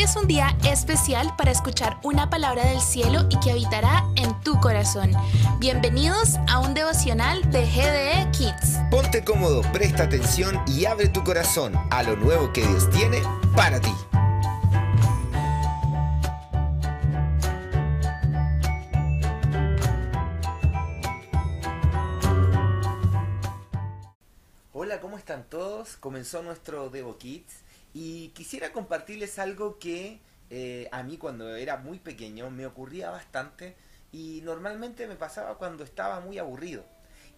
Es un día especial para escuchar una palabra del cielo y que habitará en tu corazón. Bienvenidos a un devocional de GDE Kids. Ponte cómodo, presta atención y abre tu corazón a lo nuevo que Dios tiene para ti. Hola, ¿cómo están todos? Comenzó nuestro Devo Kids y quisiera compartirles algo que eh, a mí cuando era muy pequeño me ocurría bastante y normalmente me pasaba cuando estaba muy aburrido.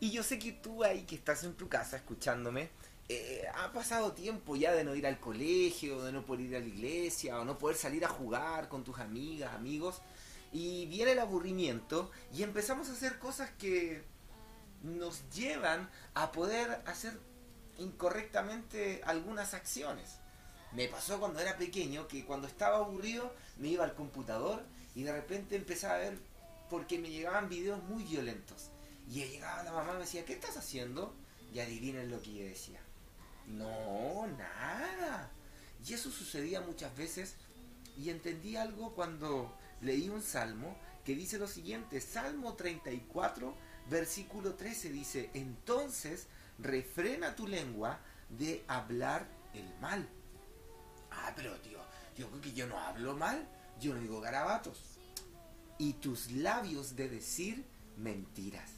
Y yo sé que tú ahí que estás en tu casa escuchándome, eh, ha pasado tiempo ya de no ir al colegio, de no poder ir a la iglesia o no poder salir a jugar con tus amigas, amigos. Y viene el aburrimiento y empezamos a hacer cosas que nos llevan a poder hacer incorrectamente algunas acciones. Me pasó cuando era pequeño que cuando estaba aburrido me iba al computador y de repente empezaba a ver porque me llegaban videos muy violentos. Y llegaba la mamá y me decía, ¿qué estás haciendo? Y adivinen lo que yo decía. No, nada. Y eso sucedía muchas veces y entendí algo cuando leí un salmo que dice lo siguiente, Salmo 34, versículo 13 dice, entonces refrena tu lengua de hablar el mal Ah, pero tío, yo creo que yo no hablo mal, yo no digo garabatos. Y tus labios de decir mentiras.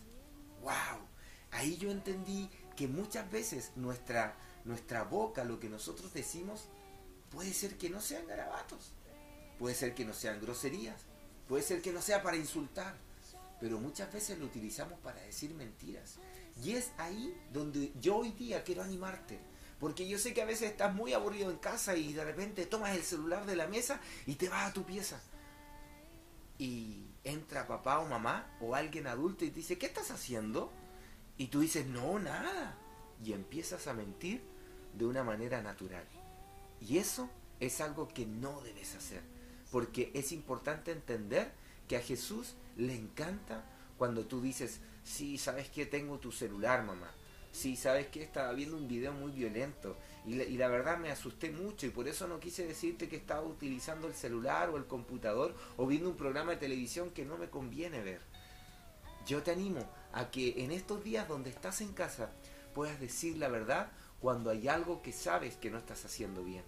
¡Wow! Ahí yo entendí que muchas veces nuestra, nuestra boca, lo que nosotros decimos, puede ser que no sean garabatos, puede ser que no sean groserías, puede ser que no sea para insultar, pero muchas veces lo utilizamos para decir mentiras. Y es ahí donde yo hoy día quiero animarte porque yo sé que a veces estás muy aburrido en casa y de repente tomas el celular de la mesa y te vas a tu pieza. Y entra papá o mamá o alguien adulto y te dice, ¿qué estás haciendo? Y tú dices, no, nada. Y empiezas a mentir de una manera natural. Y eso es algo que no debes hacer. Porque es importante entender que a Jesús le encanta cuando tú dices, sí, sabes que tengo tu celular, mamá sí, sabes que estaba viendo un video muy violento y la, verdad me asusté mucho y por eso no quise decirte que estaba utilizando el celular o el computador o viendo un programa de televisión que no me conviene ver. Yo te animo a que en estos días donde estás en casa puedas decir la verdad cuando hay algo que sabes que no estás haciendo bien.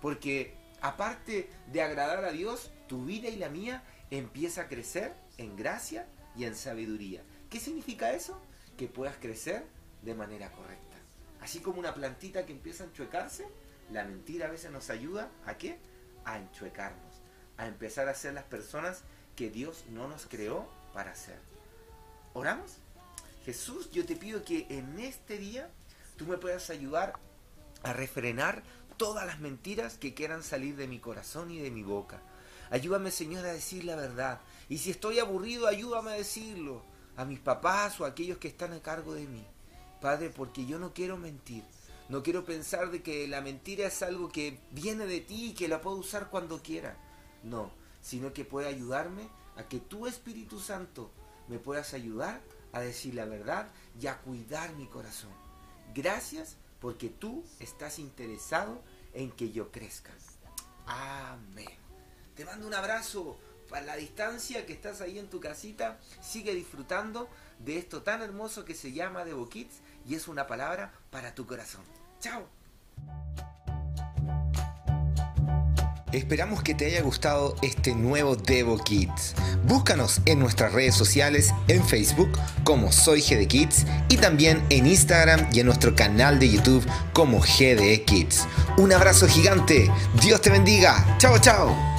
Porque aparte de agradar a Dios, tu vida y la mía empieza a crecer en gracia y en sabiduría. ¿Qué significa eso? Que puedas crecer de manera correcta. Así como una plantita que empieza a enchuecarse, la mentira a veces nos ayuda a qué? A enchuecarnos, a empezar a ser las personas que Dios no nos creó para ser. ¿Oramos? Jesús, yo te pido que en este día tú me puedas ayudar a refrenar todas las mentiras que quieran salir de mi corazón y de mi boca. Ayúdame, Señor, a decir la verdad. Y si estoy aburrido, ayúdame a decirlo a mis papás o a aquellos que están a cargo de mí. Padre, porque yo no quiero mentir. No quiero pensar de que la mentira es algo que viene de ti y que la puedo usar cuando quiera. No, sino que puede ayudarme a que tu Espíritu Santo me puedas ayudar a decir la verdad y a cuidar mi corazón. Gracias porque tú estás interesado en que yo crezca. Amén. Te mando un abrazo para la distancia que estás ahí en tu casita. Sigue disfrutando de esto tan hermoso que se llama Devo Kids y es una palabra para tu corazón. ¡Chao! Esperamos que te haya gustado este nuevo Devo Kids. Búscanos en nuestras redes sociales, en Facebook como Soy GD Kids y también en Instagram y en nuestro canal de YouTube como GDE Kids. Un abrazo gigante, Dios te bendiga, chao chao.